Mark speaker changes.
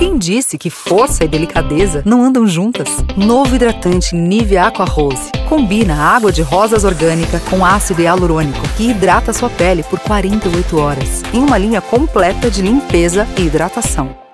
Speaker 1: Quem disse que força e delicadeza não andam juntas? Novo hidratante Nivea Aqua Rose. Combina água de rosas orgânica com ácido hialurônico que hidrata sua pele por 48 horas. Em uma linha completa de limpeza e hidratação.